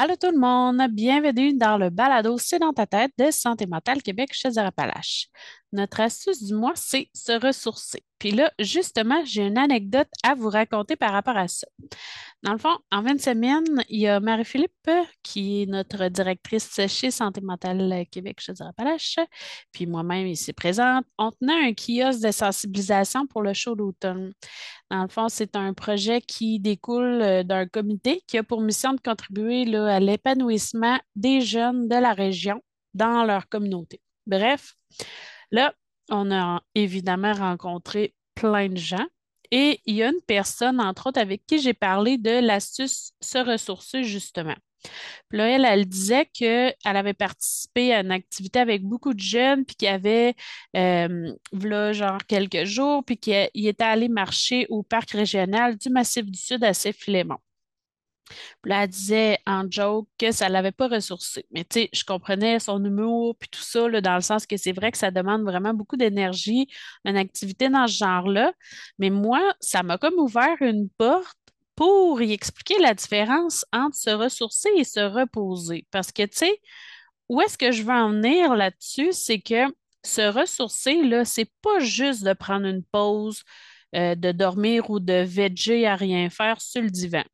Allô tout le monde, bienvenue dans le balado C'est dans ta tête de Santé mentale Québec chez Appalaches. Notre astuce du mois, c'est se ressourcer. Puis là, justement, j'ai une anecdote à vous raconter par rapport à ça. Dans le fond, en 20 semaines, il y a Marie-Philippe, qui est notre directrice chez Santé mentale Québec chez Appalaches, puis moi-même ici présente. On tenait un kiosque de sensibilisation pour le show d'automne. Dans le fond, c'est un projet qui découle euh, d'un comité qui a pour mission de contribuer là, à l'épanouissement des jeunes de la région dans leur communauté. Bref, Là, on a évidemment rencontré plein de gens et il y a une personne, entre autres, avec qui j'ai parlé de l'astuce se ressourcer, justement. Puis là, elle, elle disait qu'elle avait participé à une activité avec beaucoup de jeunes, puis qu'il y avait, euh, là, genre quelques jours, puis qu'il était allé marcher au parc régional du Massif du Sud à Saint-Philémon. Puis là, elle disait en joke que ça ne l'avait pas ressourcé. Mais tu sais, je comprenais son humour puis tout ça, dans le sens que c'est vrai que ça demande vraiment beaucoup d'énergie, une activité dans ce genre-là. Mais moi, ça m'a comme ouvert une porte pour y expliquer la différence entre se ressourcer et se reposer. Parce que, tu sais, où est-ce que je veux en venir là-dessus? C'est que se ressourcer, là, c'est pas juste de prendre une pause, euh, de dormir ou de veger à rien faire sur le divan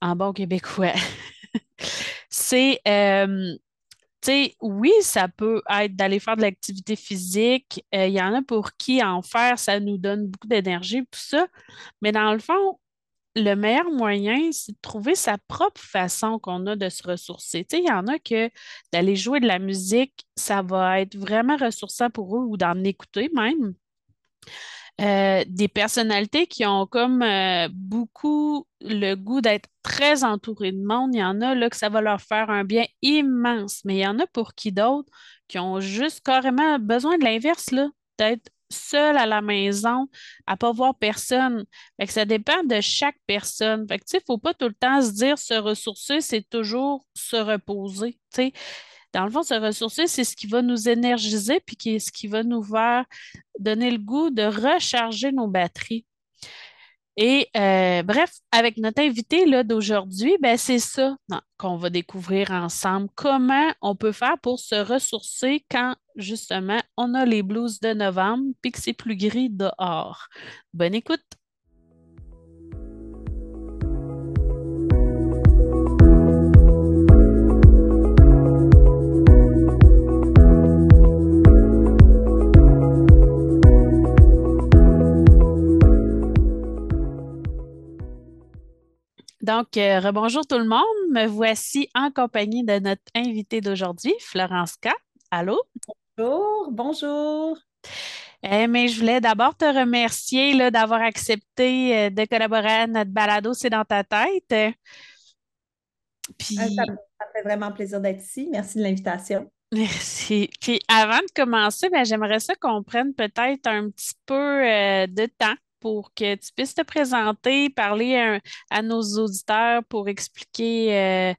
en bon québécois. c'est, euh, tu sais, oui, ça peut être d'aller faire de l'activité physique. Euh, il y en a pour qui en faire, ça nous donne beaucoup d'énergie, tout ça. Mais dans le fond, le meilleur moyen, c'est de trouver sa propre façon qu'on a de se ressourcer. Tu sais, il y en a que d'aller jouer de la musique, ça va être vraiment ressourçant pour eux ou d'en écouter même. Euh, des personnalités qui ont comme euh, beaucoup le goût d'être très entourés de monde. Il y en a là que ça va leur faire un bien immense, mais il y en a pour qui d'autres qui ont juste carrément besoin de l'inverse, d'être seul à la maison, à pas voir personne. Fait que ça dépend de chaque personne. Il ne faut pas tout le temps se dire se ressourcer, c'est toujours se reposer. Dans le fond, se ressourcer, c'est ce qui va nous énergiser puis qui ce qui va nous faire donner le goût de recharger nos batteries. Et euh, bref, avec notre invité d'aujourd'hui, ben, c'est ça qu'on va découvrir ensemble. Comment on peut faire pour se ressourcer quand justement on a les blues de novembre puis que c'est plus gris dehors. Bonne écoute! Donc, euh, rebonjour tout le monde. Me voici en compagnie de notre invité d'aujourd'hui, Florence K. Allô? Bonjour, bonjour. Eh, mais je voulais d'abord te remercier d'avoir accepté euh, de collaborer à notre balado C'est dans ta tête. Puis... Ah, ça, me fait vraiment plaisir d'être ici. Merci de l'invitation. Merci. Puis avant de commencer, ben, j'aimerais ça qu'on prenne peut-être un petit peu euh, de temps pour que tu puisses te présenter, parler à, nos auditeurs pour expliquer, euh,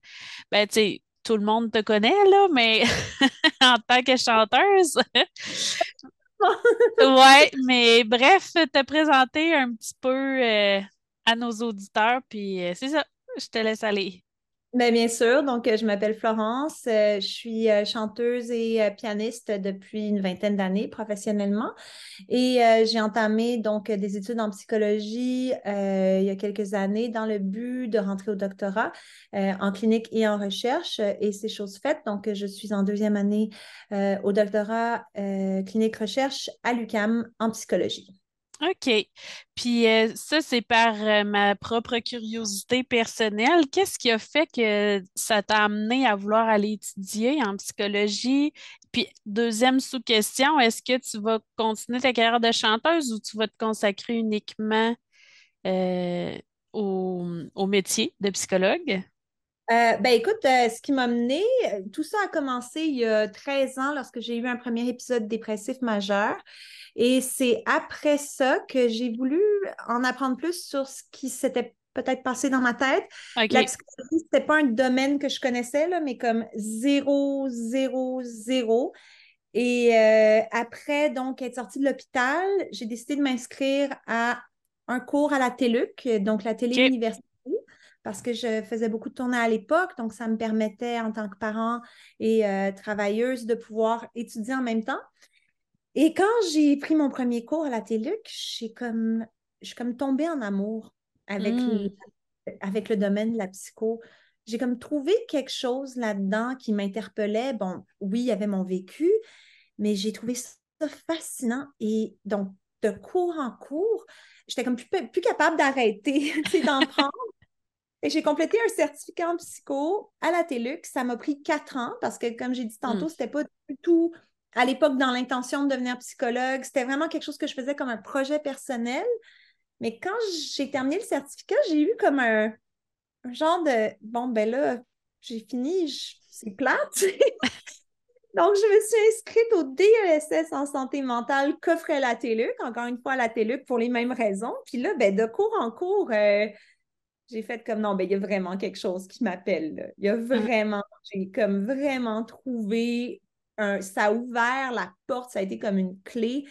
ben, tu sais, tout le monde te connaît, là, mais en tant que chanteuse. ouais, mais bref, te présenter un petit peu euh, à nos auditeurs, puis euh, c'est ça, je te laisse aller. Ben, bien, sûr. Donc, euh, je m'appelle Florence. Euh, je suis euh, chanteuse et pianiste depuis une vingtaine d'années professionnellement. Et j'ai entamé donc des études en psychologie il y a quelques années dans le but de rentrer au doctorat en clinique et en recherche. Et c'est chose faite. Donc, je suis en deuxième année au doctorat clinique recherche à l'UCAM en psychologie. OK. Puis euh, ça, c'est par euh, ma propre curiosité personnelle. Qu'est-ce qui a fait que ça t'a amené à vouloir aller étudier en psychologie? Puis deuxième sous-question, est-ce que tu vas continuer ta carrière de chanteuse ou tu vas te consacrer uniquement euh, au, au, métier de psychologue? Ben écoute, ce qui m'a mené, tout ça a commencé il y a 13 ans lorsque j'ai eu un premier épisode dépressif majeur. Et c'est après ça que j'ai voulu en apprendre plus sur ce qui s'était peut-être passé dans ma tête. La psychologie, c'était pas un domaine que je connaissais, là, mais comme zéro, zéro, zéro. Et euh, après, donc, être sortie de l'hôpital, j'ai décidé de m'inscrire à un cours à la TELUC, donc la télé-université, parce que je faisais beaucoup de tournées à l'époque, donc ça me permettait en tant que parent et euh, travailleuse de pouvoir étudier en même temps. Et quand j'ai pris mon premier cours à la TELUC, j'ai comme, je suis comme tombée en amour avec, le, hmm. avec le domaine de la psycho. J'ai comme trouvé quelque chose là-dedans qui m'interpellait. Bon, oui, il y avait mon vécu, mais j'ai trouvé ça fascinant. Et donc, de cours en cours, j'étais comme plus, plus capable d'arrêter, d'en prendre. Et j'ai complété un certificat en psycho à la TELUC. Ça m'a pris quatre ans parce que, comme j'ai dit tantôt, hmm. c'était pas du tout à l'époque dans l'intention de devenir psychologue. C'était vraiment quelque chose que je faisais comme un projet personnel. Mais quand j'ai terminé le certificat, j'ai eu comme un, genre de bon, ben là, j'ai fini, c'est plate. Donc, je me suis inscrite au DESS en santé mentale qu'offrait la TELUC, encore une fois la TELUC pour les mêmes raisons. Puis là, ben, de cours en cours, euh, j'ai fait comme non, ben, il y a vraiment quelque chose qui m'appelle. Il y a mm. vraiment, j'ai comme vraiment trouvé un, ça a ouvert la porte, ça a été comme une clé.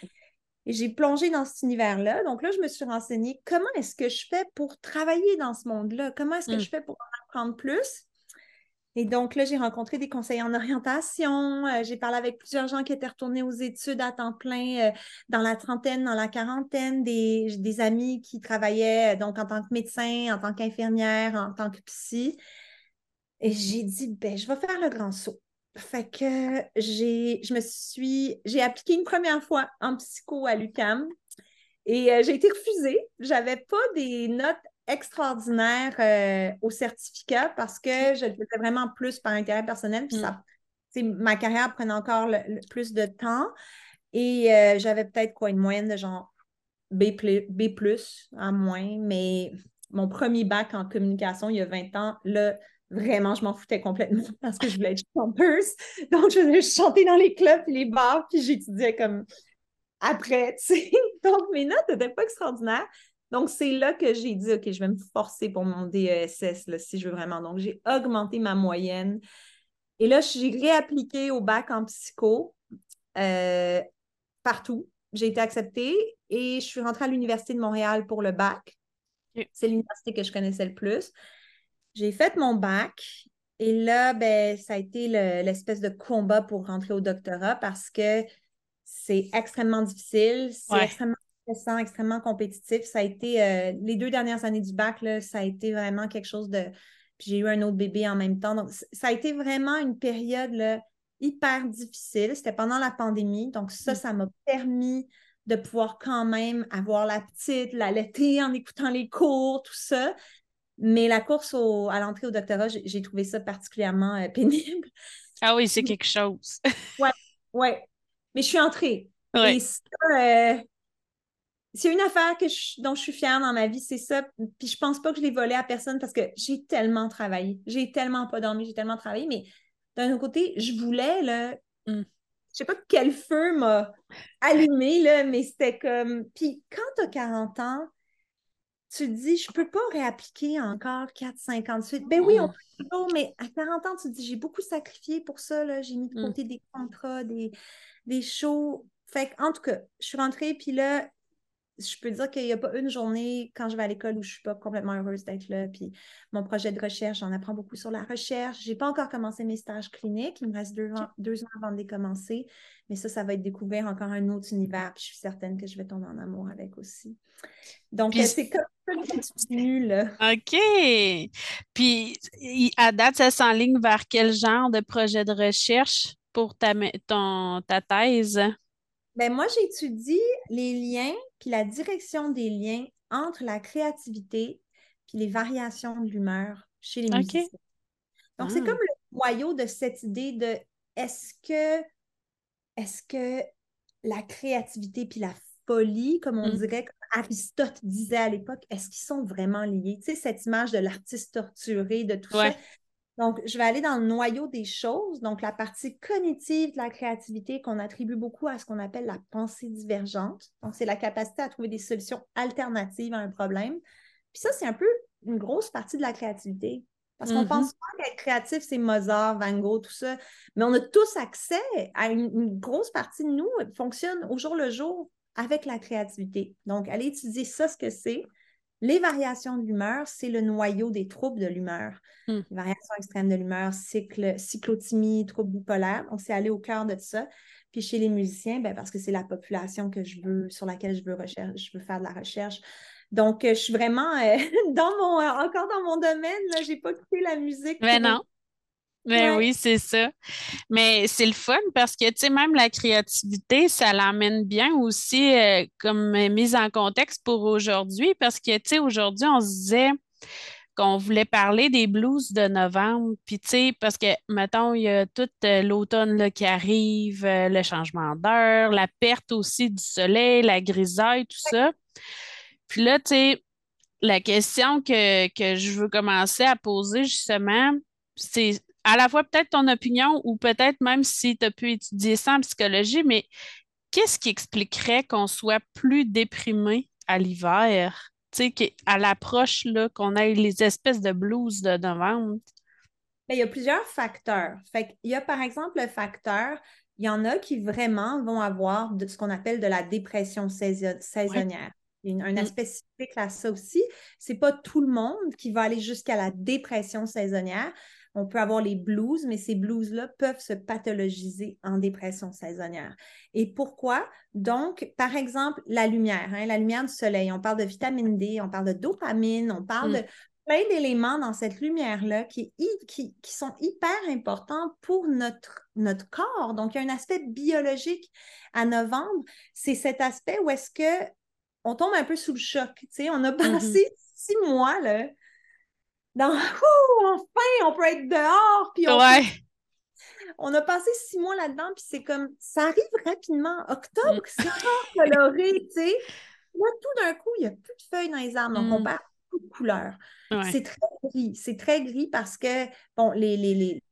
Et j'ai plongé dans cet univers-là. Donc là, je me suis renseignée comment est-ce que je fais pour travailler dans ce monde-là? Comment est-ce que mm. je fais pour en apprendre plus? Et donc là, j'ai rencontré des conseillers en orientation. Euh, j'ai parlé avec plusieurs gens qui étaient retournés aux études à temps plein euh, dans la trentaine, dans la quarantaine, des, des, amis qui travaillaient euh, donc en tant que médecin, en tant qu'infirmière, en tant que psy. Et j'ai dit, ben, je vais faire le grand saut. Fait que j'ai, je me suis, j'ai appliqué une première fois en psycho à l'UCAM et j'ai été refusée. J'avais pas des notes extraordinaire euh, au certificat parce que je le faisais vraiment plus par intérêt personnel. Puis ça, mm. ma carrière prenait encore plus de temps. Et euh, j'avais peut-être quoi, une moyenne de genre B, B à moins. Mais mon premier bac en communication il y a 20 ans, là, vraiment, je m'en foutais complètement parce que je voulais être chanteuse. Donc, je venais chanter dans les clubs et les bars, puis j'étudiais comme après, tu sais. Donc, mes notes n'étaient pas extraordinaires. Donc, c'est là que j'ai dit, OK, je vais me forcer pour mon DESS, si je veux vraiment. Donc, j'ai augmenté ma moyenne. Et là, j'ai réappliqué au bac en psycho euh, partout. J'ai été acceptée et je suis rentrée à l'Université de Montréal pour le bac. C'est l'université que je connaissais le plus. J'ai fait mon bac et là, ben, ça a été l'espèce de combat pour rentrer au doctorat parce que c'est extrêmement difficile, c'est extrêmement extrêmement compétitif. Ça a été, euh, les deux dernières années du bac, là, ça a été vraiment quelque chose de... Puis j'ai eu un autre bébé en même temps. Donc, ça a été vraiment une période là, hyper difficile. C'était pendant la pandémie. Donc, ça, mm. ça m'a permis de pouvoir quand même avoir la petite, la laiter en écoutant les cours, tout ça. Mais la course à l'entrée au doctorat, j'ai trouvé ça particulièrement euh, pénible. Ah oui, c'est quelque chose. ouais, ouais. Mais je suis entrée. Et ça, euh, c'est une affaire que dont je suis fière dans ma vie, c'est ça. Puis je pense pas que je l'ai volé à personne parce que j'ai tellement travaillé. J'ai tellement pas dormi, j'ai tellement travaillé. Mais d'un autre côté, je voulais, là, mm. je sais pas quel feu m'a allumé, là, mais c'était comme. Puis quand tu as 40 ans, tu te dis, je peux pas réappliquer encore 4-5 ans suite. Ben oui, on mm. peut toujours, mais à 40 ans, tu te dis, j'ai beaucoup sacrifié pour ça, j'ai mis de mm. côté des contrats, des, des shows. Fait en tout cas, je suis rentrée, puis là, je peux dire qu'il n'y a pas une journée quand je vais à l'école où je ne suis pas complètement heureuse d'être là. Puis mon projet de recherche, j'en apprends beaucoup sur la recherche. Je n'ai pas encore commencé mes stages cliniques. Il me reste deux ans, deux ans avant de les commencer. Mais ça, ça va être découvert encore un autre univers. Puis je suis certaine que je vais tomber en amour avec aussi. Donc, c'est comme ça que je continue, là. OK. Puis, à date, ça s'enligne vers quel genre de projet de recherche pour ta, ton, ta thèse? Ben, moi, j'étudie les liens puis la direction des liens entre la créativité puis les variations de l'humeur chez les musiciens. Donc, c'est ah. comme le noyau de cette idée de est-ce que, est-ce que la créativité puis la folie, comme on mm. dirait, comme Aristote disait à l'époque, est-ce qu'ils sont vraiment liés? Tu sais, cette image de l'artiste torturé, de tout ça. Donc, je vais aller dans le noyau des choses, donc la partie cognitive de la créativité qu'on attribue beaucoup à ce qu'on appelle la pensée divergente. Donc, c'est la capacité à trouver des solutions alternatives à un problème. Puis ça, c'est un peu une grosse partie de la créativité. Parce qu'on pense mm-hmm. pas qu'être créatif, c'est Mozart, Van Gogh, tout ça. Mais on a tous accès à une, une grosse partie de nous qui fonctionne au jour le jour avec la créativité. Donc, allez étudier ça, ce que c'est. Les variations de l'humeur, c'est le noyau des troubles de l'humeur. Hmm. Les variations extrêmes de l'humeur, cycle, cyclothymie, trouble bipolaire. On s'est allé au cœur de ça. Puis chez les musiciens, ben parce que c'est la population que je veux, sur laquelle je veux, recherche, je veux faire de la recherche. Donc, euh, je suis vraiment euh, dans mon, encore dans mon domaine. Je n'ai pas quitté la musique. Mais non. Mais oui, c'est ça. Mais c'est le fun parce que, tu sais, même la créativité, ça l'amène bien aussi euh, comme mise en contexte pour aujourd'hui parce que, tu sais, aujourd'hui, on se disait qu'on voulait parler des blues de novembre. Puis, tu sais, parce que, mettons, il y a tout euh, l'automne qui arrive, euh, le changement d'heure, la perte aussi du soleil, la grisaille, tout ça. Puis là, tu sais, la question que, que je veux commencer à poser justement, c'est à la fois peut-être ton opinion ou peut-être même si tu as pu étudier ça en psychologie, mais qu'est-ce qui expliquerait qu'on soit plus déprimé à l'hiver? Tu sais, à l'approche, là, qu'on ait les espèces de blues de novembre? Ben, il y a plusieurs facteurs. Fait il y a par exemple le facteur, il y en a qui vraiment vont avoir de, ce qu'on appelle de la dépression saisonnière. A un mm. aspect spécifique à ça aussi. C'est pas tout le monde qui va aller jusqu'à la dépression saisonnière on peut avoir les blues, mais ces blues-là peuvent se pathologiser en dépression saisonnière. Et pourquoi? Donc, par exemple, la lumière, hein, la lumière du soleil, on parle de vitamine D, on parle de dopamine, on parle de mm. plein d'éléments dans cette lumière-là qui, qui, sont hyper importants pour notre, notre corps. Donc, il y a un aspect biologique à novembre. C'est cet aspect où est-ce que on tombe un peu sous le choc. Tu sais, on a mm-hmm. passé six mois là, dans enfin, on peut être dehors. Puis on, on a passé six mois là-dedans, puis c'est comme ça arrive rapidement. Octobre, mm. c'est encore coloré, tu sais. Là, tout d'un coup, il n'y a plus de feuilles dans les arbres, donc on mm. perd beaucoup de couleurs. C'est très gris. C'est très gris parce que, bon, les, les, les...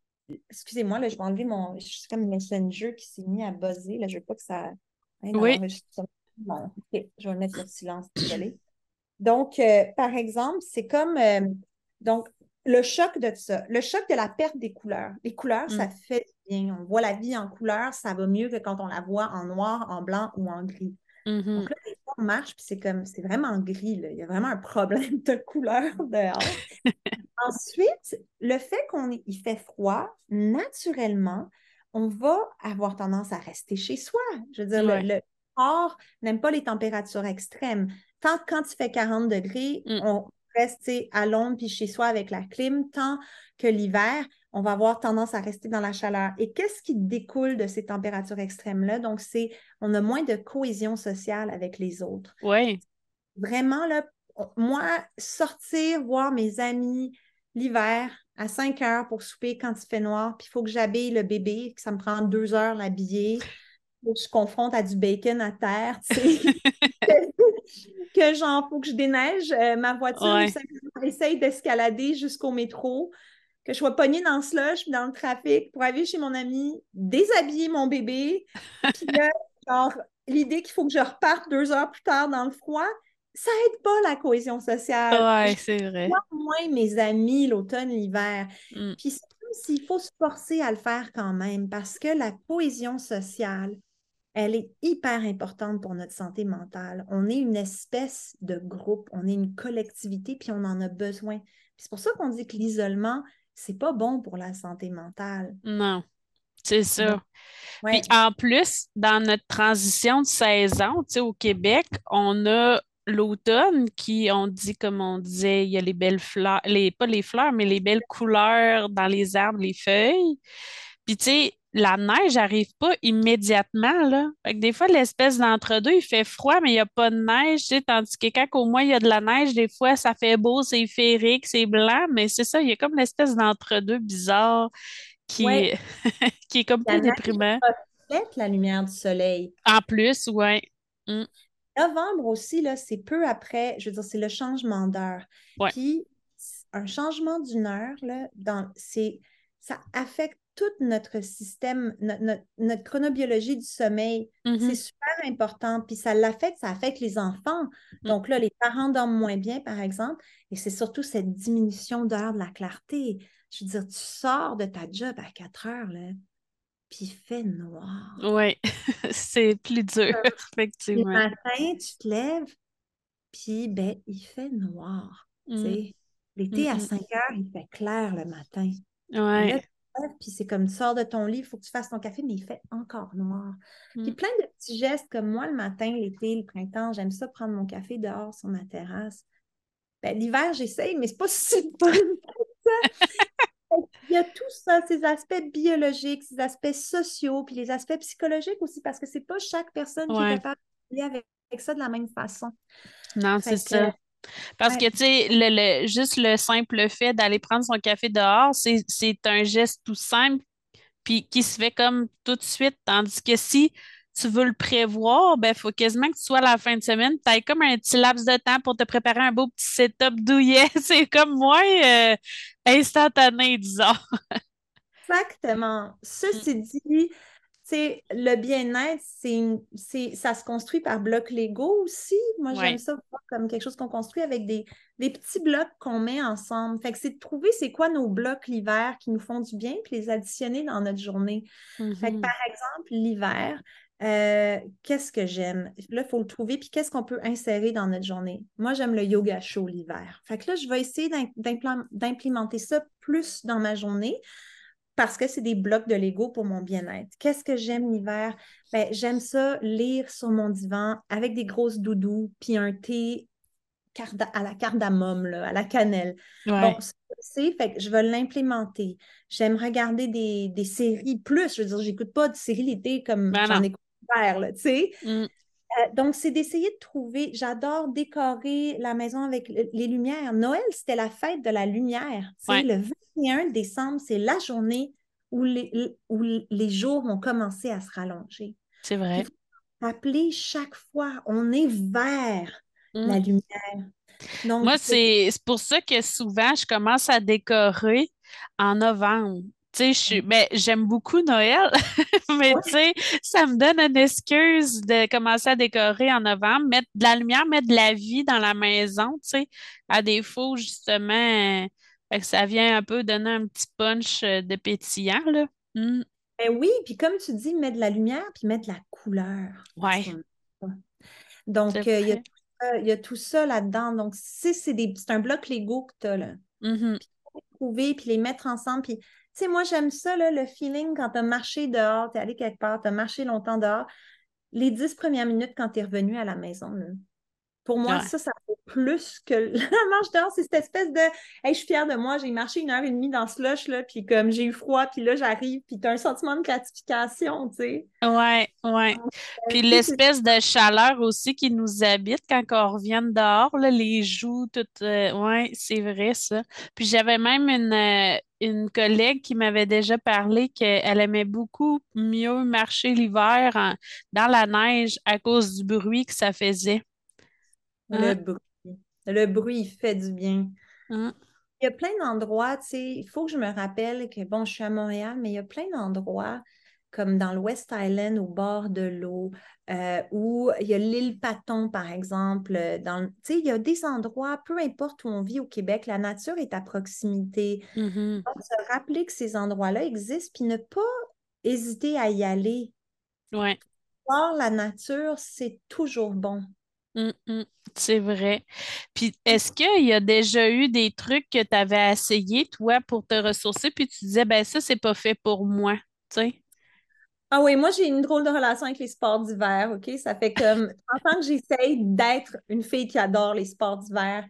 Excusez-moi, là, je vais enlever mon. Je suis comme Messenger qui s'est mis à buzzer. Là, je ne veux pas que ça. oui. Bon, OK, je vais le mettre sur silence, désolé. Donc, euh, par exemple, c'est comme. Euh, donc, le choc de ça, le choc de la perte des couleurs. Les couleurs, ça mm. fait bien. On voit la vie en couleurs, ça va mieux que quand on la voit en noir, en blanc ou en gris. Mm-hmm. Donc là, on marche, puis c'est comme, c'est vraiment gris. Là. Il y a vraiment un problème de couleur dehors. Ensuite, le fait qu'on il fait froid, naturellement, on va avoir tendance à rester chez soi. Je veux dire, le, corps n'aime pas les températures extrêmes. Tant quand il fait 40 degrés, mm. on rester à l'ombre puis chez soi avec la clim, tant que l'hiver, on va avoir tendance à rester dans la chaleur. Et qu'est-ce qui découle de ces températures extrêmes-là? Donc, c'est on a moins de cohésion sociale avec les autres. Oui. Vraiment, là, moi, sortir, voir mes amis l'hiver à 5 heures pour souper quand il fait noir, puis il faut que j'habille le bébé, que ça me prend deux heures l'habiller. Je confronte à du bacon à terre, tu sais. que genre, faut que je déneige euh, ma voiture, essaye d'escalader jusqu'au métro, que je sois pognée dans le slush, dans le trafic pour aller chez mon ami, déshabiller mon bébé. Puis là, genre, l'idée qu'il faut que je reparte deux heures plus tard dans le froid, ça aide pas la cohésion sociale. Ouais, c'est vrai. Moi, moins mes amis l'automne, l'hiver. Mm. Puis c'est comme s'il faut se forcer à le faire quand même parce que la cohésion sociale, elle est hyper importante pour notre santé mentale. On est une espèce de groupe, on est une collectivité, puis on en a besoin. C'est pour ça qu'on dit que l'isolement, c'est pas bon pour la santé mentale. Non, c'est ça. Puis en plus, dans notre transition de saison, tu sais, au Québec, on a l'automne qui, on dit, comme on disait, il y a les belles fleurs, les, pas les fleurs, mais les belles couleurs dans les arbres, les feuilles. Puis, tu sais, la neige n'arrive pas immédiatement, là. des fois, l'espèce d'entre-deux, il fait froid, mais il n'y a pas de neige, tandis que quand au moins il y a de la neige, des fois, ça fait beau, c'est féerique, c'est blanc, mais c'est ça, il y a comme l'espèce d'entre-deux bizarre qui, est... qui est comme plus déprimant. la lumière du soleil. En plus, oui. Mm. Novembre aussi, là, c'est peu après, je veux dire, c'est le changement d'heure. Puis, un changement d'une heure, là, dans, c'est, ça affecte tout notre système, notre, chronobiologie du sommeil. Mm-hmm. C'est super important. Puis ça l'affecte, ça affecte les enfants. Mm. Donc là, les parents dorment moins bien, par exemple. Et c'est surtout cette diminution d'heure de la clarté. Je veux dire, tu sors de ta job à 4 heures, là, puis il fait noir. Oui, c'est plus dur, effectivement. Le matin, tu te lèves, puis ben, il fait noir. Mm. L'été, à Mm, 5 heures, il fait clair le matin. Ouais. Puis c'est comme tu sors de ton lit, il faut que tu fasses ton café, mais il fait encore noir. Puis Mm. plein de petits gestes comme moi le matin, l'été, le printemps, j'aime ça prendre mon café dehors sur ma terrasse. Ben, l'hiver, j'essaye, mais c'est pas si ça. Il y a tout ça, ces aspects biologiques, ces aspects sociaux, puis les aspects psychologiques aussi, parce que c'est pas chaque personne qui est capable de avec, avec ça de la même façon. Non, c'est ça. Parce ouais. que, tu sais, le, le- juste le simple fait d'aller prendre son café dehors, c'est, un geste tout simple, puis qui se fait comme tout de suite. Tandis que si tu veux le prévoir, ben, il faut quasiment que tu sois à la fin de semaine, tu aies comme un petit laps de temps pour te préparer un beau petit setup douillet. C'est comme moins euh, instantané, disons. Exactement. Ceci dit, c'est le bien-être, c'est ça se construit par blocs Lego aussi. Moi, Ouais. j'aime ça comme quelque chose qu'on construit avec des, des petits blocs qu'on met ensemble. Fait que c'est de trouver c'est quoi nos blocs l'hiver qui nous font du bien, puis les additionner dans notre journée. Fait que Mhm. par exemple, l'hiver, euh, qu'est-ce que j'aime? Là, il faut le trouver, puis qu'est-ce qu'on peut insérer dans notre journée? Moi, j'aime le yoga chaud l'hiver. Fait que là, je vais essayer d'implémenter ça plus dans ma journée parce que c'est des blocs de Lego pour mon bien-être. Qu'est-ce que j'aime l'hiver? Ben, j'aime ça lire sur mon divan avec des grosses doudous, puis un thé à la cardamome, là, à la cannelle. Ouais. Bon, ça, c'est, fait que je vais l'implémenter. J'aime regarder des, des séries plus. Je veux dire, j'écoute pas de séries l'été comme Ben j'en écoute l'hiver, là, tu sais. Mm. Euh, donc, c'est d'essayer de trouver. J'adore décorer la maison avec le- les lumières. Noël, c'était la fête de la lumière. Ouais. le 21 décembre, c'est la journée où les, où les jours vont commencer à se rallonger. C'est vrai. Rappeler chaque fois, on est vers Mm. la lumière. Donc, Moi, c'est pour ça que souvent, je commence à décorer en novembre. Tu sais, je suis, ben, j'aime beaucoup Noël, mais Ouais. tu sais, ça me donne une excuse de commencer à décorer en novembre, mettre de la lumière, mettre de la vie dans la maison, tu sais, à défaut, justement, euh, fait que ça vient un peu donner un petit punch euh, de pétillant, là. Mm, Ben oui, puis comme tu dis, mettre de la lumière, puis mettre de la couleur. Ouais. Donc, euh, il y a tout ça, il y a tout ça là-dedans. Donc, si c'est un bloc Lego que tu as, là. Mhm. trouver puis les mettre ensemble. Puis, sais, moi, j'aime ça, là, le feeling quand tu as marché dehors, tu es allé quelque part, tu as marché longtemps dehors. Les dix premières minutes quand tu es revenu à la maison, là. Pour moi, Ouais. ça, ça vaut plus que la marche dehors. C'est cette espèce de Hey, je suis fière de moi, j'ai marché une heure et demie dans ce slush, là, puis comme j'ai eu froid, puis là, j'arrive, puis tu as un sentiment de gratification, tu sais. Ouais, ouais. Puis sais, c'est- l'espèce de chaleur aussi qui nous habite quand on revient dehors, là, les joues, tout. euh, ouais, c'est vrai ça. Puis j'avais même une, euh, une collègue qui m'avait déjà parlé qu'elle aimait beaucoup mieux marcher l'hiver dans la neige à cause du bruit que ça faisait. le Hein? bruit. Le bruit, il fait du bien. Hein? Il y a plein d'endroits, tu sais, il faut que je me rappelle que, bon, je suis à Montréal, mais il y a plein d'endroits comme dans le West Island, au bord de l'eau, euh, où il y a l'île Paton, par exemple. euh, Dans, le- tu sais, il y a des endroits, peu importe où on vit au Québec, la nature est à proximité. Mhm. Donc, se rappeler que ces endroits-là existent, puis ne pas hésiter à y aller. Ouais. Voir la nature, c'est toujours bon. Mm, mm, c'est vrai. Puis, est-ce qu'il y a déjà eu des trucs que tu avais essayé, toi, pour te ressourcer, puis tu disais, ben ça, c'est pas fait pour moi, tu sais? Ah oui, moi, j'ai une drôle de relation avec les sports d'hiver, OK? Ça fait comme 30 ans que j'essaye d'être une fille qui adore les sports d'hiver.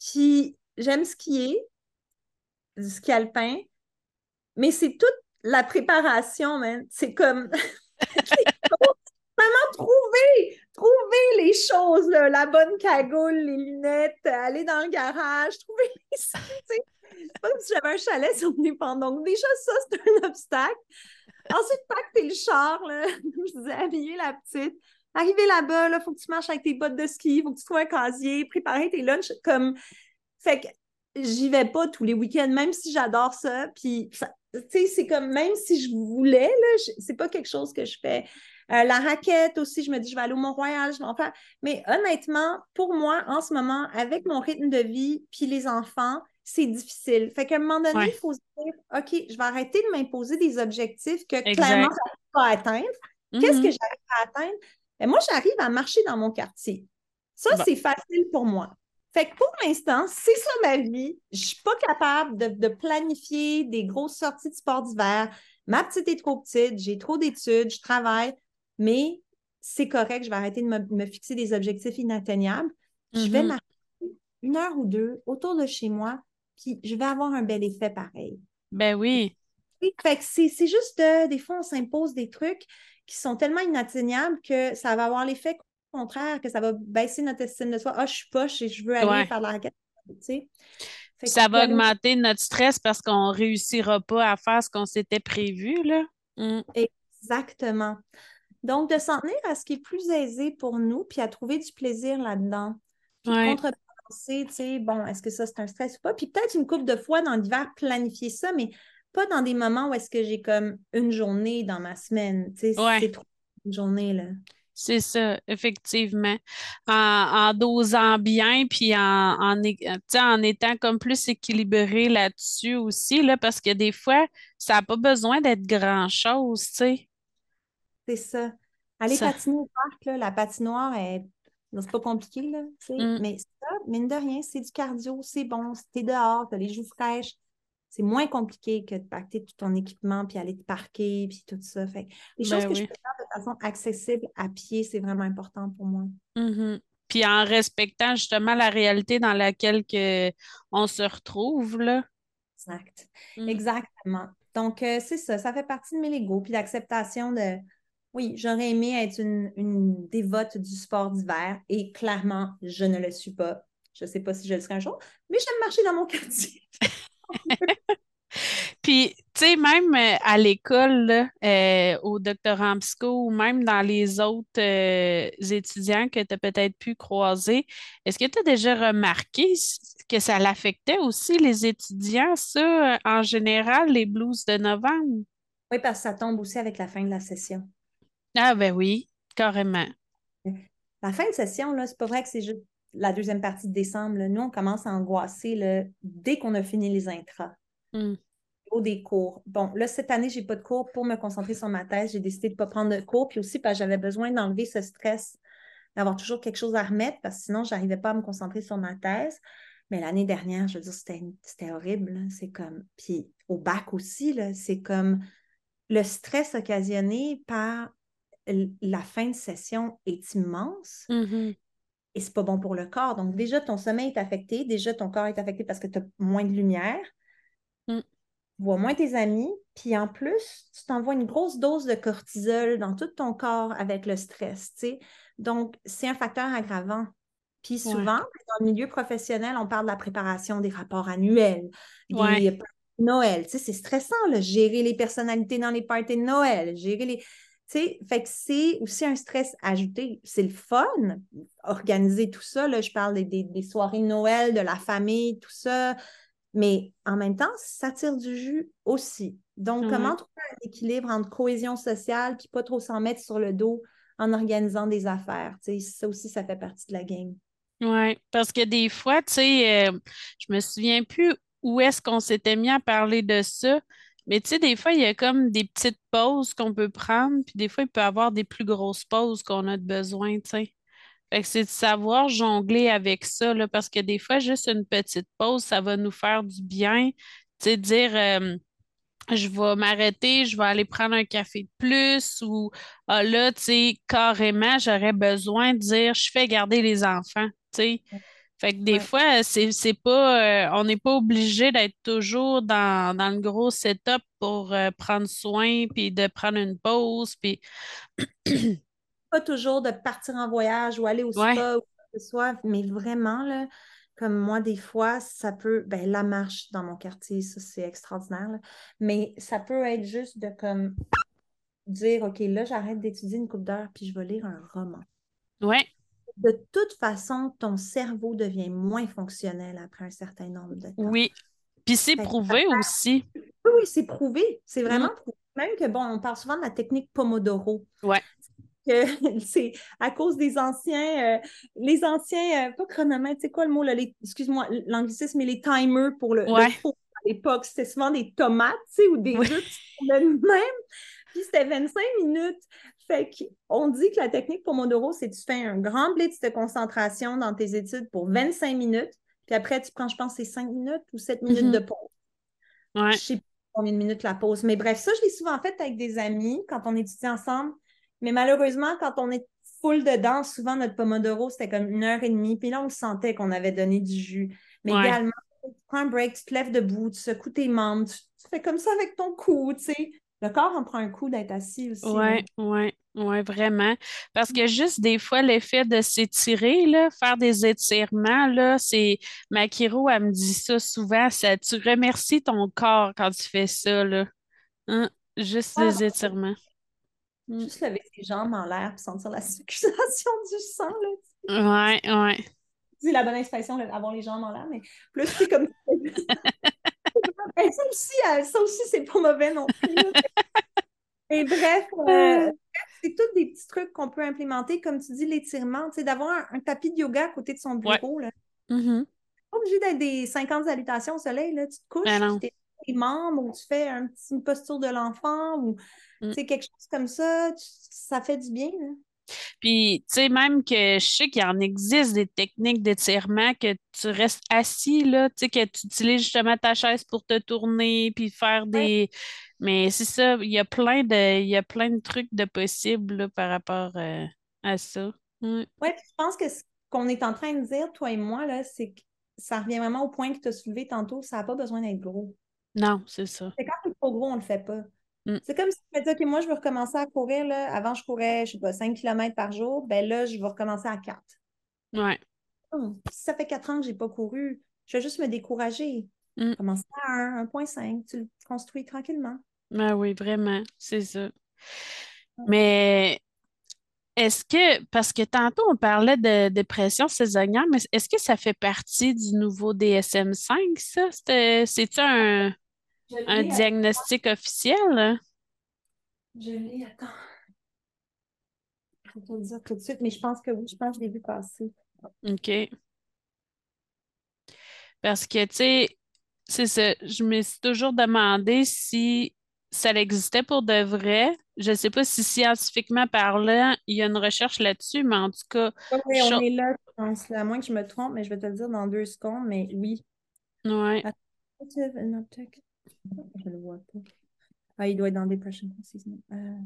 Puis, j'aime skier, du ski alpin, mais c'est toute la préparation, man. C'est comme vraiment trouver, trouver les choses, là, la bonne cagoule, les lunettes, aller dans le garage, trouver les... C'est pas comme si j'avais un chalet sur pans. Donc, déjà, ça, c'est un obstacle. Ensuite, pacter le char, là. je disais, habiller la petite. Arriver là-bas, il faut que tu marches avec tes bottes de ski, il faut que tu trouves un casier, préparer tes lunchs. Comme... Fait que j'y vais pas tous les week-ends, même si j'adore ça. Puis, tu sais, c'est comme, même si je voulais, là, c'est pas quelque chose que je fais. Euh, la raquette aussi, je me dis, je vais aller au Mont-Royal, je vais en faire. Mais honnêtement, pour moi, en ce moment, avec mon rythme de vie, puis les enfants, c'est difficile. Fait qu'à un moment donné, Ouais. il faut se dire, OK, je vais arrêter de m'imposer des objectifs que Exact. clairement, je n'arrive pas à atteindre. Qu'est-ce que j'arrive à atteindre? Ben, moi, j'arrive à marcher dans mon quartier. Ça, c'est facile pour moi. Fait que pour l'instant, c'est ça ma vie. Je suis pas capable de, planifier des grosses sorties de sport d'hiver. Ma petite est trop petite, j'ai trop d'études, je travaille, mais c'est correct, je vais arrêter de me, fixer des objectifs inatteignables. Je vais mm-hmm. marcher une heure ou deux autour de chez moi, puis je vais avoir un bel effet pareil. Ben oui. Fait que c'est juste, des fois, on s'impose des trucs qui sont tellement inatteignables que ça va avoir l'effet contraire, que ça va baisser notre estime de soi. Ah, je suis poche et je veux aller faire de la raquette. Ça va augmenter notre stress parce qu'on ne réussira pas à faire ce qu'on s'était prévu. Là. Mm. Exactement. Donc, de s'en tenir à ce qui est plus aisé pour nous, puis à trouver du plaisir là-dedans. Puis contrebalancer, tu sais, bon, est-ce que ça, c'est un stress ou pas? Puis peut-être une couple de fois dans l'hiver, planifier ça, mais pas dans des moments où est-ce que j'ai comme une journée dans ma semaine. Tu sais, c'est trop une journée, là. C'est ça, effectivement. En, dosant bien, puis en, en, en, étant comme plus équilibré là-dessus aussi, là, parce que des fois, ça n'a pas besoin d'être grand-chose, tu sais. C'est ça. Aller patiner au parc, là, la patinoire, est... c'est pas compliqué, là, mm. mais ça, mine de rien, c'est du cardio, c'est bon, t'es dehors, t'as les joues fraîches, c'est moins compliqué que de pacter tout ton équipement, puis aller te parquer, puis tout ça. Fait les choses ben que je peux faire de façon accessible à pied, c'est vraiment important pour moi. Mm-hmm. Puis en respectant justement la réalité dans laquelle que on se retrouve, là. Exact. Mm. Exactement. Donc, euh, c'est ça, ça fait partie de mes Legos. Puis l'acceptation de, oui, j'aurais aimé être une, une dévote du sport d'hiver et clairement, je ne le suis pas. Je ne sais pas si je le serai un jour, mais j'aime marcher dans mon quartier. Puis, tu sais, même euh, à l'école, euh, au doctorat en psycho ou même dans les autres euh, étudiants que tu as peut-être pu croiser, est-ce que tu as déjà remarqué que ça l'affectait aussi les étudiants, ça, en général, les blues de novembre? Oui, parce que ça tombe aussi avec la fin de la session. Ah, ben oui, carrément. La fin de session, là, c'est pas vrai que c'est juste la deuxième partie de décembre, nous, on commence à angoisser dès qu'on a fini les intras. Hmm. Au des cours. Bon, là, cette année, je n'ai pas de cours pour me concentrer sur ma thèse. J'ai décidé de ne pas prendre de cours. Puis aussi, parce que j'avais besoin d'enlever ce stress, d'avoir toujours quelque chose à remettre, parce que sinon, je n'arrivais pas à me concentrer sur ma thèse. Mais l'année dernière, je veux dire, c'était horrible. C'est comme. Puis au bac aussi, c'est comme le stress occasionné par la fin de session est immense. Mm-hmm et c'est pas bon pour le corps. Donc, déjà, ton sommeil est affecté, déjà, ton corps est affecté parce que tu as moins de lumière, mm. tu vois moins tes amis, puis en plus, tu t'envoies une grosse dose de cortisol dans tout ton corps avec le stress, tu sais. Donc, c'est un facteur aggravant. Puis souvent, dans le milieu professionnel, on parle de la préparation des rapports annuels, des Noël. Tu sais, c'est stressant, là, gérer les personnalités dans les parties de Noël, gérer les sais, fait que c'est aussi un stress ajouté. C'est le fun, organiser tout ça. Là, je parle des, soirées de Noël, de la famille, tout ça. Mais en même temps, ça tire du jus aussi. Donc, comment trouver un équilibre entre cohésion sociale puis pas trop s'en mettre sur le dos en organisant des affaires? ça aussi, ça fait partie de la game. Oui, parce que des fois, tu sais, euh, je me souviens plus où est-ce qu'on s'était mis à parler de ça, mais tu sais, des fois, il y a comme des petites pauses qu'on peut prendre, puis des fois, il peut y avoir des plus grosses pauses qu'on a de besoin, tu sais. Fait que c'est de savoir jongler avec ça, là, parce que des fois, juste une petite pause, ça va nous faire du bien. Tu sais, dire je vais m'arrêter, je vais aller prendre un café de plus ou ah, là, tu sais, carrément, j'aurais besoin de dire je fais garder les enfants, tu sais. Fait que des fois, c'est, pas, euh, on n'est pas obligé d'être toujours dans, le gros setup pour euh, prendre soin, puis de prendre une pause, puis... pas toujours de partir en voyage ou aller au spa ou quoi que ce soit, mais vraiment, là, comme moi, des fois, ça peut, ben, la marche dans mon quartier, ça, c'est extraordinaire, mais ça peut être juste de comme dire, OK, là, j'arrête d'étudier une coupe d'heure, puis je vais lire un roman. Ouais de toute façon, ton cerveau devient moins fonctionnel après un certain nombre de temps. Oui. Puis c'est prouvé aussi. Oui, oui, c'est prouvé. C'est vraiment mm. prouvé. Même que, bon, on parle souvent de la technique Pomodoro. Ouais. c'est à cause des anciens, euh, les anciens, euh, pas chronomètres, c'est quoi le mot, là, excuse-moi, l'anglicisme, mais les timers pour le, à l'époque, c'était souvent des tomates, tu sais, ou des ouais. même. Puis c'était 25 minutes Fait qu'on dit que la technique Pomodoro, c'est que tu fais un grand blitz de concentration dans tes études pour 25 minutes, puis après, tu prends, je pense, c'est 5 minutes ou 7 minutes Mhm. de pause. Ouais. Je sais pas combien de minutes la pause. Mais bref, ça, je l'ai souvent fait avec des amis quand on étudie ensemble. Mais malheureusement, quand on est full dedans, souvent notre Pomodoro, c'était comme une heure et demie. Puis là, on sentait qu'on avait donné du jus. Mais Ouais. également, tu prends un break, tu te lèves debout, tu secoues tes membres, tu, tu fais comme ça avec ton cou, tu sais. Le corps en prend un coup d'être assis aussi. Ouais, là. Ouais, vraiment. Parce que juste des fois, l'effet de s'étirer, là, faire des étirements, là, c'est. Ma chiro, elle me dit ça souvent, ça, tu remercies ton corps quand tu fais ça, là. Hein? Juste des étirements. Mm. Juste lever ses jambes en l'air puis sentir la circulation du sang, là. Ouais, ouais. C'est la bonne expression, là, avoir les jambes en l'air, mais plus c'est comme ça aussi, euh, ça aussi, c'est pas mauvais non plus. Et bref, euh, c'est tous des petits trucs qu'on peut implémenter, comme tu dis, l'étirement, tu sais, d'avoir un, un tapis de yoga à côté de son bureau, là. Mhm. Pas obligé d'être des 50 salutations au soleil, là. Tu te couches, Ben puis t'es membres, ou tu fais un petit, une posture de l'enfant, ou Mm. tu quelque chose comme ça, tu- ça fait du bien, là. Puis, tu sais, même que je sais qu'il en existe des techniques d'étirement que tu restes assis, là, tu sais, que tu utilises justement ta chaise pour te tourner, puis faire des... Mais c'est ça, il y a plein de, il y a plein de trucs de possibles, là, par rapport euh, à ça. Ouais, puis je pense que ce qu'on est en train de dire, toi et moi, là, c'est que ça revient vraiment au point que tu as soulevé tantôt, ça n'a pas besoin d'être gros. Non, c'est ça. C'est quand c'est trop gros, on le fait pas. Mm. C'est comme si tu me dis, OK, moi, je veux recommencer à courir, là. Avant, je courais, je sais pas, 5 km par jour. Ben là, je vais recommencer à 4. Ouais. Si ça fait 4 ans que j'ai pas couru, je vais juste me décourager. Mm. Commencer à 1, 1.5, tu le construis tranquillement. Ben oui, vraiment, c'est ça. Mais est-ce que, parce que tantôt on parlait de dépression saisonnière, mais est-ce que ça fait partie du nouveau DSM-5, ça? C'est-tu un, un diagnostic officiel? je l'ai, attends. Je vais te le dire tout de suite, mais je pense que oui, je pense que je l'ai vu passer. OK. Parce que, tu sais, c'est ça, je me suis toujours demandé si ça existait pour de vrai. Je ne sais pas si scientifiquement parlant, il y a une recherche là-dessus, mais en tout cas, Oui, oui, on est là, je pense. À moins que je me trompe, mais je vais te le dire dans deux secondes, mais oui. uptick. Je le vois pas. Ah, il doit être dans Depression Season. Euh,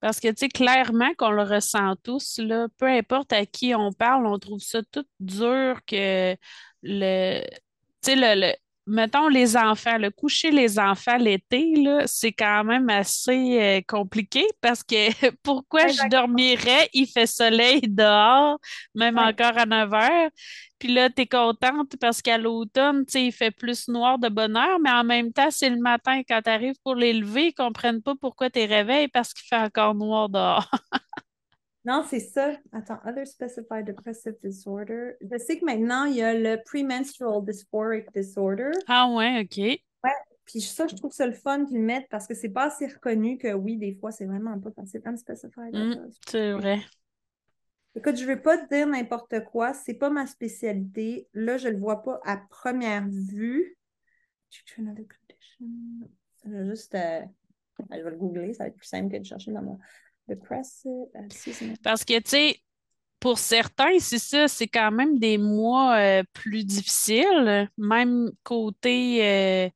Parce que, tu sais, clairement qu'on le ressent tous, là, peu importe à qui on parle, on trouve ça tout dur que le, tu sais, le, le- mettons les enfants, le coucher les enfants l'été, là, c'est quand même assez euh, compliqué parce que pourquoi je dormirais, il fait soleil dehors, même Ouais. encore à 9 heures. Puis là, tu es contente parce qu'à l'automne, tu sais, il fait plus noir de bonne heure, mais en même temps, c'est le matin quand tu arrives pour les lever, ils comprennent pas pourquoi tu réveilles parce qu'il fait encore noir dehors. Non, c'est ça. Attends, Other Specified Depressive Disorder. Je sais que maintenant, il y a le Premenstrual Dysphoric Disorder. Ah ouais, OK. Puis ça, je trouve ça le fun qu'ils le mettent parce que c'est pas assez reconnu que oui, des fois, c'est vraiment pas facile. Unspecified. Mm, attends. c'est vrai. Écoute, je vais pas te dire n'importe quoi. C'est pas ma spécialité. Là, je le vois pas à première vue. Je vais juste. euh, Je vais le googler. Ça va être plus simple que de chercher dans mon. Depressive. seasonal. Parce que, tu sais, pour certains, c'est ça, c'est quand même des mois euh, plus difficiles, même côté, euh,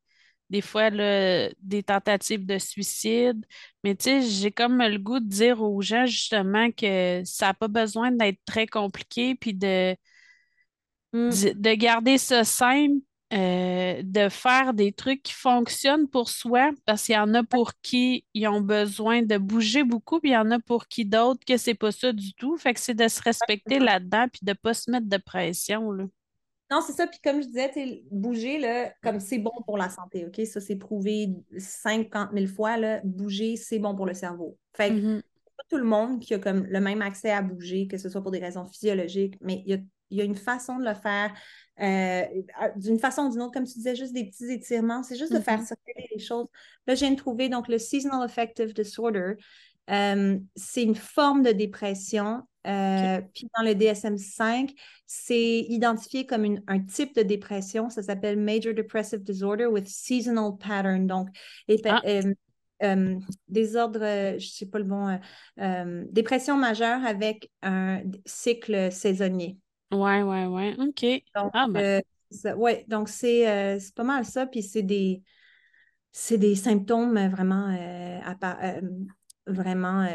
des fois, là, des tentatives de suicide. Mais, tu sais, j'ai comme le goût de dire aux gens, justement, que ça n'a pas besoin d'être très compliqué, puis de, Mm. de de garder ça simple, euh, de faire des trucs qui fonctionnent pour soi, parce qu'il y en a pour qui ils ont besoin de bouger beaucoup, puis il y en a pour qui d'autres que c'est pas ça du tout. Fait que c'est de se respecter là-dedans, puis de pas se mettre de pression, là. Non, c'est ça. Puis comme je disais, bouger, là, comme c'est bon pour la santé, OK? Ça, c'est prouvé 50 000 fois, là, bouger, c'est bon pour le cerveau. Fait que Mhm. pas tout le monde qui a comme le même accès à bouger, que ce soit pour des raisons physiologiques, mais il y a, il y a une façon de le faire euh, d'une façon ou d'une autre, comme tu disais, juste des petits étirements, c'est juste de faire Mhm. circuler les choses. Là, je viens de trouver donc le Seasonal Affective Disorder. Euh, c'est une forme de dépression. euh, Puis dans le DSM-5, c'est identifié comme une- un type de dépression. Ça s'appelle Major Depressive Disorder with Seasonal Pattern. Donc, Ah. euh, désordre, je ne sais pas le bon, dépression majeure avec un cycle saisonnier. Oui, oui, oui. OK. Donc, ah, ben. ouais, donc c'est pas mal ça. Puis c'est des, c'est des symptômes vraiment, vraiment.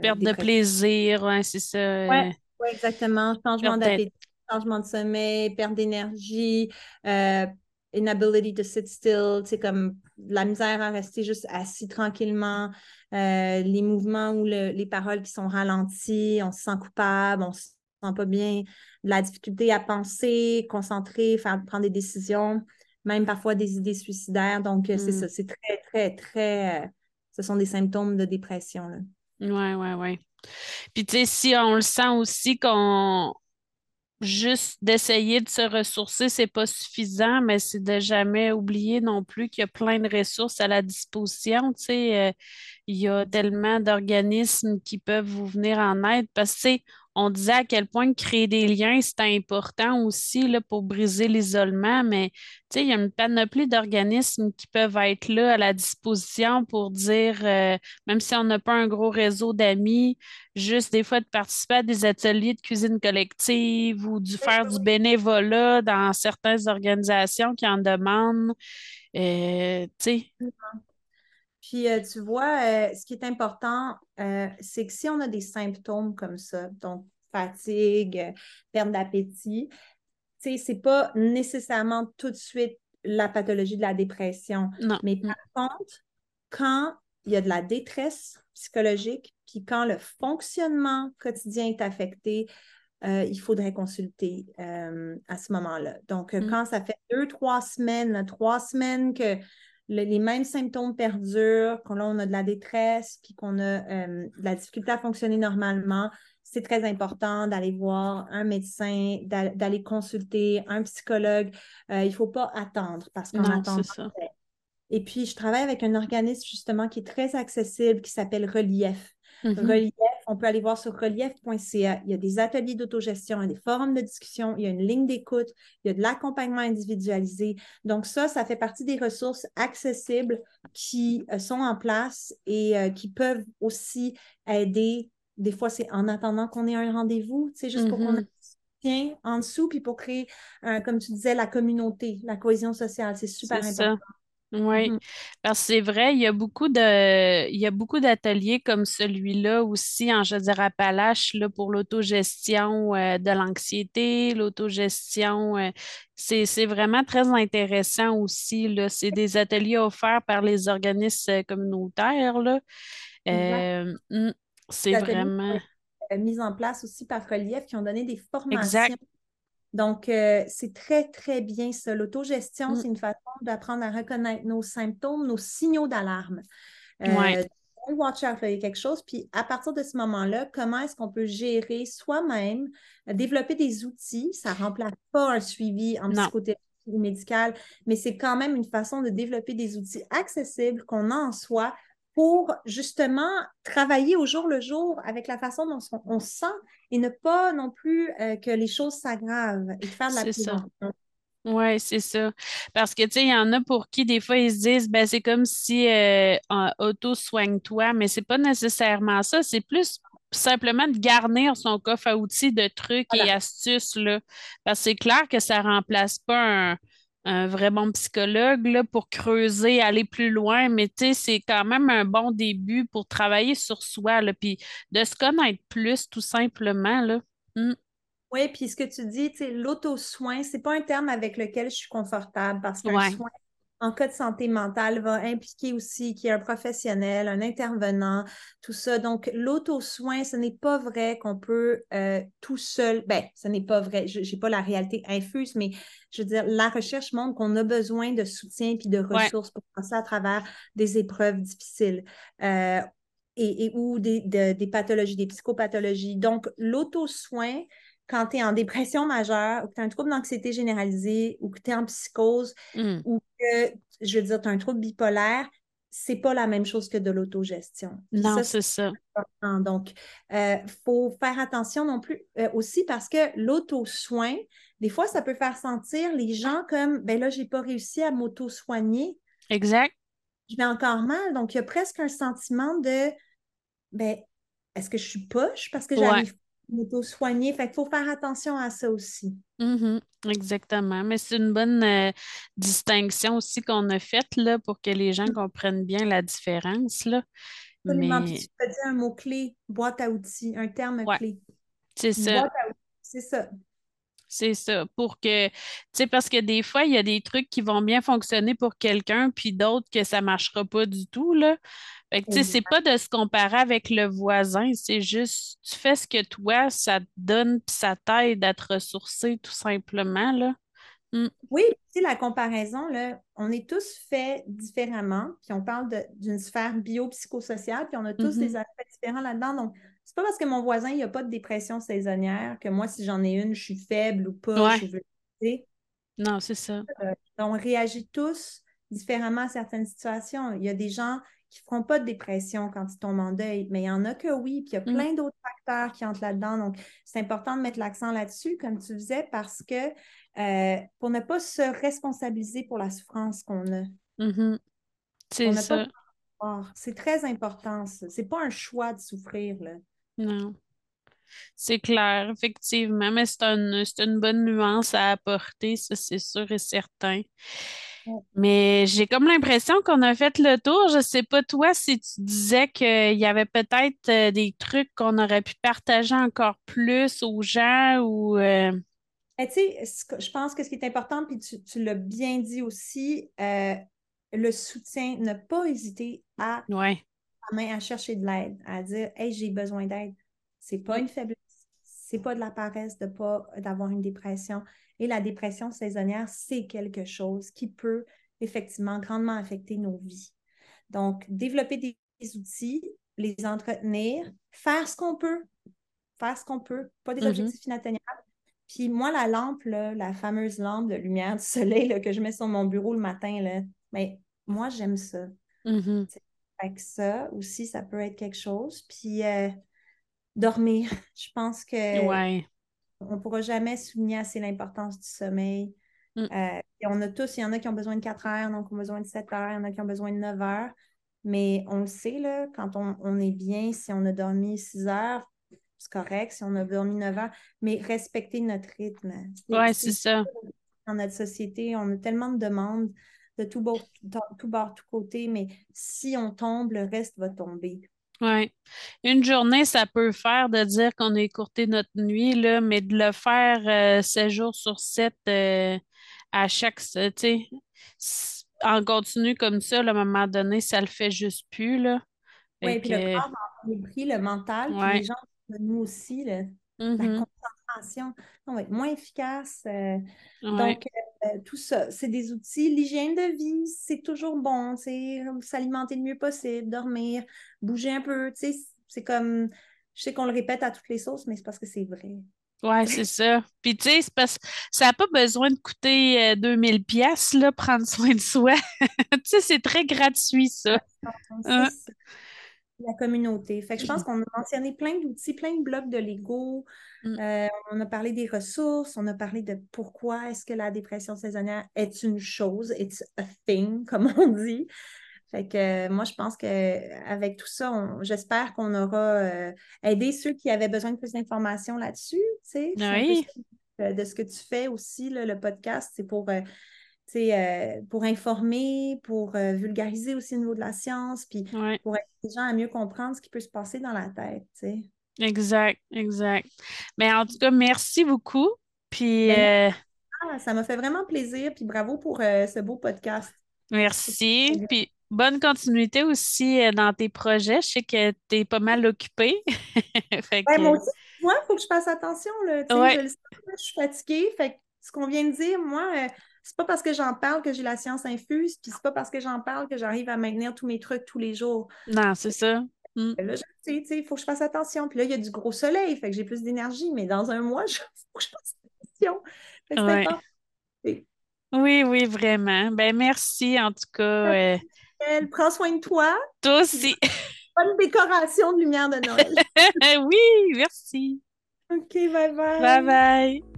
Perte de plaisir, c'est ça. Oui, ouais, exactement. Changement d'appétit, changement de sommeil, perte d'énergie, euh, inability to sit still, c'est comme la misère à rester juste assis tranquillement, euh, les mouvements ou les paroles qui sont ralenties, on se sent coupable, on se sent pas bien, la difficulté à penser, concentrer, faire prendre des décisions, même parfois des idées suicidaires. Donc, euh, c'est mm. ça, c'est très, très, très. ce sont des symptômes de dépression. Oui, oui, oui. Puis, tu sais, si on le sent aussi qu'on juste d'essayer de se ressourcer, c'est pas suffisant, mais c'est de jamais oublier non plus qu'il y a plein de ressources à la disposition. Tu sais, euh, il y a tellement d'organismes qui peuvent vous venir en aide parce que, on disait à quel point créer des liens, c'est important aussi là, pour briser l'isolement, mais il y a une panoplie d'organismes qui peuvent être là à la disposition pour dire, euh, même si on n'a pas un gros réseau d'amis, juste des fois de participer à des ateliers de cuisine collective ou du faire du bénévolat dans certaines organisations qui en demandent. Euh, puis, euh, tu vois, euh, ce qui est important, euh, c'est que si on a des symptômes comme ça, donc fatigue, perte d'appétit, tu sais, c'est pas nécessairement tout de suite la pathologie de la dépression. Non. Mais par contre, quand il y a de la détresse psychologique, puis quand le fonctionnement quotidien est affecté, il faudrait consulter à ce moment-là. Donc, mm. quand ça fait deux, trois semaines, trois semaines que les mêmes symptômes perdurent, qu'on on a de la détresse, puis qu'on a euh, de la difficulté à fonctionner normalement, c'est très important d'aller voir un médecin, d'aller consulter un psychologue. Euh, il ne faut pas attendre parce qu'on attend. Et puis, je travaille avec un organisme justement qui est très accessible, qui s'appelle Relief. Mm-hmm. Relief, on peut aller voir sur relief.ca. Il y a des ateliers d'autogestion, il y a des forums de discussion, il y a une ligne d'écoute, il y a de l'accompagnement individualisé. Donc ça, ça fait partie des ressources accessibles qui euh, sont en place et euh, qui peuvent aussi aider. Des fois, c'est en attendant qu'on ait un rendez-vous, c'est juste pour qu'on ait mm-hmm. en dessous, puis pour créer, comme tu disais, la communauté, la cohésion sociale. C'est super important. Oui, mm-hmm. parce que c'est vrai, il y a beaucoup de, il y a beaucoup d'ateliers comme celui-là aussi en je dirais Appalaches là, pour l'autogestion euh, de l'anxiété, l'autogestion. Euh, c'est, vraiment très intéressant aussi. Là. C'est des ateliers offerts par les organismes euh, communautaires. Là. Mm, c'est vraiment. Mis en place aussi par Relief qui ont donné des formations exact. Donc, euh, c'est très, très bien ça. L'autogestion, mm. c'est une façon d'apprendre à reconnaître nos symptômes, nos signaux d'alarme. Euh, Watch out, il y a quelque chose. Puis à partir de ce moment-là, comment est-ce qu'on peut gérer soi-même, développer des outils? Ça ne remplace pas un suivi en psychothérapie ou médical, mais c'est quand même une façon de développer des outils accessibles qu'on a en soi pour justement travailler au jour le jour avec la façon dont on, se sent et ne pas non plus euh, que les choses s'aggravent et faire de la prévention. Oui, c'est ça. Parce que, tu sais, il y en a pour qui, des fois, ils se disent, ben, c'est comme si euh, auto-soigne-toi, mais c'est pas nécessairement ça. C'est plus simplement de garnir son coffre à outils de trucs et astuces, là. Parce que c'est clair que ça remplace pas un, un vrai bon psychologue là, pour creuser, aller plus loin, mais c'est quand même un bon début pour travailler sur soi, là, puis de se connaître plus, tout simplement. Là. Hmm. Oui, puis ce que tu dis, l'auto-soin, c'est pas un terme avec lequel je suis confortable parce qu'un soin en cas de santé mentale va impliquer aussi qu'il y ait un professionnel, un intervenant, tout ça. Donc, l'auto-soin, ce n'est pas vrai qu'on peut euh, tout seul, ben, ce n'est pas vrai, je n'ai pas la réalité infuse, mais je veux dire, la recherche montre qu'on a besoin de soutien puis de ressources pour passer à travers des épreuves difficiles. Euh, et, ou des, des pathologies, des psychopathologies. Donc, l'auto-soin, quand tu es en dépression majeure ou que tu as un trouble d'anxiété généralisée ou que tu es en psychose mmh. ou que, je veux dire, tu as un trouble bipolaire, c'est pas la même chose que de l'autogestion. Non, c'est ça. Donc, il euh, faut faire attention non plus euh, aussi parce que l'auto-soin, des fois, ça peut faire sentir les gens comme, ben là, j'ai pas réussi à m'auto-soigner. Exact. je vais encore mal. Donc, il y a presque un sentiment de, ben, est-ce que je suis poche parce que j'arrive pas à m'auto-soigner? Fait qu'il faut faire attention à ça aussi. Mhm, exactement. Mais c'est une bonne euh, distinction aussi qu'on a faite là, pour que les gens comprennent bien la différence. Là. Absolument. Mais Puis tu peux dire un mot-clé, boîte à outils, un terme ouais, clé. c'est ça. c'est ça. C'est ça. Pour que, tu sais, parce que des fois, il y a des trucs qui vont bien fonctionner pour quelqu'un, puis d'autres que ça ne marchera pas du tout, là. Fait que, tu sais, c'est pas de se comparer avec le voisin, c'est juste, tu fais ce que toi, ça te donne, puis ça t'aide à te ressourcer, tout simplement, là. Mm. Oui, tu la comparaison, là, on est tous faits différemment, puis on parle d'une sphère biopsychosociale, puis on a tous des aspects différents là-dedans. Donc, c'est pas parce que mon voisin, il n'y a pas de dépression saisonnière que moi, si j'en ai une, je suis faible ou ou Ouais, vulnérabilité. non, c'est ça. Euh, on réagit tous différemment à certaines situations. Il y a des gens qui ne feront pas de dépression quand ils tombent en deuil, mais il y en a que oui, puis il y a Mm. plein d'autres facteurs qui entrent là-dedans. Donc, c'est important de mettre l'accent là-dessus, comme tu faisais, parce que euh, pour ne pas se responsabiliser pour la souffrance qu'on a. Mhm. On C'est pas ça. C'est très important, ça. C'est pas un choix de souffrir, là. Non, c'est clair, effectivement, mais c'est une, c'est une bonne nuance à apporter, ça, c'est sûr et certain. Mais j'ai comme l'impression qu'on a fait le tour. Je sais pas toi si tu disais qu'il y avait peut-être euh, des trucs qu'on aurait pu partager encore plus aux gens ou euh, tu sais, je pense que ce qui est important, puis tu, tu l'as bien dit aussi, euh, le soutien, ne pas hésiter à ouais. La main à chercher de l'aide, à dire Hey, j'ai besoin d'aide. C'est pas une faiblesse, c'est pas de la paresse de pas d'avoir une dépression. Et la dépression saisonnière, c'est quelque chose qui peut effectivement grandement affecter nos vies. Donc, développer des, des outils, les entretenir, faire ce qu'on peut, faire ce qu'on peut, pas des Mhm. objectifs inatteignables. Puis moi, la lampe, là, la fameuse lampe de lumière du soleil là, que je mets sur mon bureau le matin, là, ben, moi, j'aime ça. Mhm. Fait que ça aussi, ça peut être quelque chose. Puis euh, dormir. Je pense que Ouais. on ne pourra jamais souligner assez l'importance du sommeil. Mm. Euh, et on a tous, il y en a qui ont besoin de 4 heures, donc qui ont besoin de 7 heures, il y en a qui ont besoin de 9 heures. Mais on le sait, là, quand on, on est bien, si on a dormi 6 heures, c'est correct, si on a dormi 9 heures, mais respecter notre rythme. C'est c'est ça. dans notre société, on a tellement de demandes de tout bord, tout bord, tout côté, mais si on tombe, le reste va tomber. Ouais. Une journée, ça peut faire de dire qu'on a écourté notre nuit, là, mais de le faire euh, 7 jours sur 7 euh, à chaque, tu sais, en continu comme ça, là, à un moment donné, ça le fait juste plus, là. Oui, puis le que, corps va en pris, le mental, puis les gens, nous aussi, le- la Mhm. concentration, on va être moins efficace. euh, Ouais. donc, euh, tout ça, c'est des outils. L'hygiène de vie, c'est toujours bon, s'alimenter le mieux possible, dormir, bouger un peu, tu sais, c'est comme, je sais qu'on le répète à toutes les sauces, mais c'est parce que c'est vrai. Ouais, c'est ça. Puis tu sais, c'est parce que ça n'a pas besoin de coûter euh, 2000 pièces là, prendre soin de soi. Tu sais, c'est très gratuit, ça. Hein? ça, la communauté. Fait que je pense qu'on a mentionné plein d'outils, plein de blocs de Lego. Mm. Euh, on a parlé des ressources, on a parlé de pourquoi est-ce que la dépression saisonnière est une chose, it's a thing, comme on dit. Fait que euh, moi, je pense qu'avec tout ça, j'espère qu'on aura euh, aidé ceux qui avaient besoin de plus d'informations là-dessus. Oui, de ce que tu fais aussi, là, le podcast, c'est pour, euh, pour informer, pour euh, vulgariser aussi au niveau de la science, puis ouais. pour aider les gens à mieux comprendre ce qui peut se passer dans la tête. Exact, exact. Mais en tout cas, merci beaucoup. Puis Ben, euh, ah, ça m'a fait vraiment plaisir, puis bravo pour ce beau podcast. merci. Puis bonne continuité aussi dans tes projets. Je sais que tu es pas mal occupé. Fait Ouais, moi aussi, moi, il faut que je fasse attention, là, je le sens, là, je suis fatiguée, fait que ce qu'on vient de dire, moi, c'est pas parce que j'en parle que j'ai la science infuse, puis c'est pas parce que j'en parle que j'arrive à maintenir tous mes trucs tous les jours. non, c'est ça. Mm. Là, je sais, tu sais, il faut que je fasse attention. Puis là, il y a du gros soleil, fait que j'ai plus d'énergie, mais dans un mois, il faut que je fasse attention. Fait que c'est Ouais. important. Et- Oui, oui, vraiment. Ben merci en tout cas. euh, Elle, prends soin de toi, toi aussi. bonne décoration de lumière de Noël. Oui, merci. OK, bye Bye bye. bye.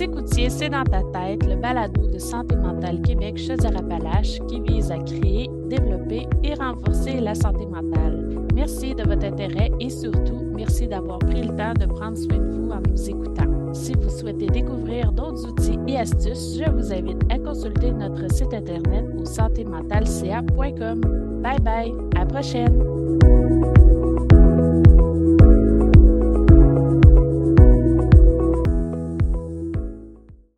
Vous écoutiez C'est dans ta tête, le balado de Santé mentale Québec Chaudière-Appalaches qui vise à créer, développer et renforcer la santé mentale. Merci de votre intérêt et surtout, merci d'avoir pris le temps de prendre soin de vous en nous écoutant. Si vous souhaitez découvrir d'autres outils et astuces, je vous invite à consulter notre site internet au santémentalca.com. Bye bye, à prochaine!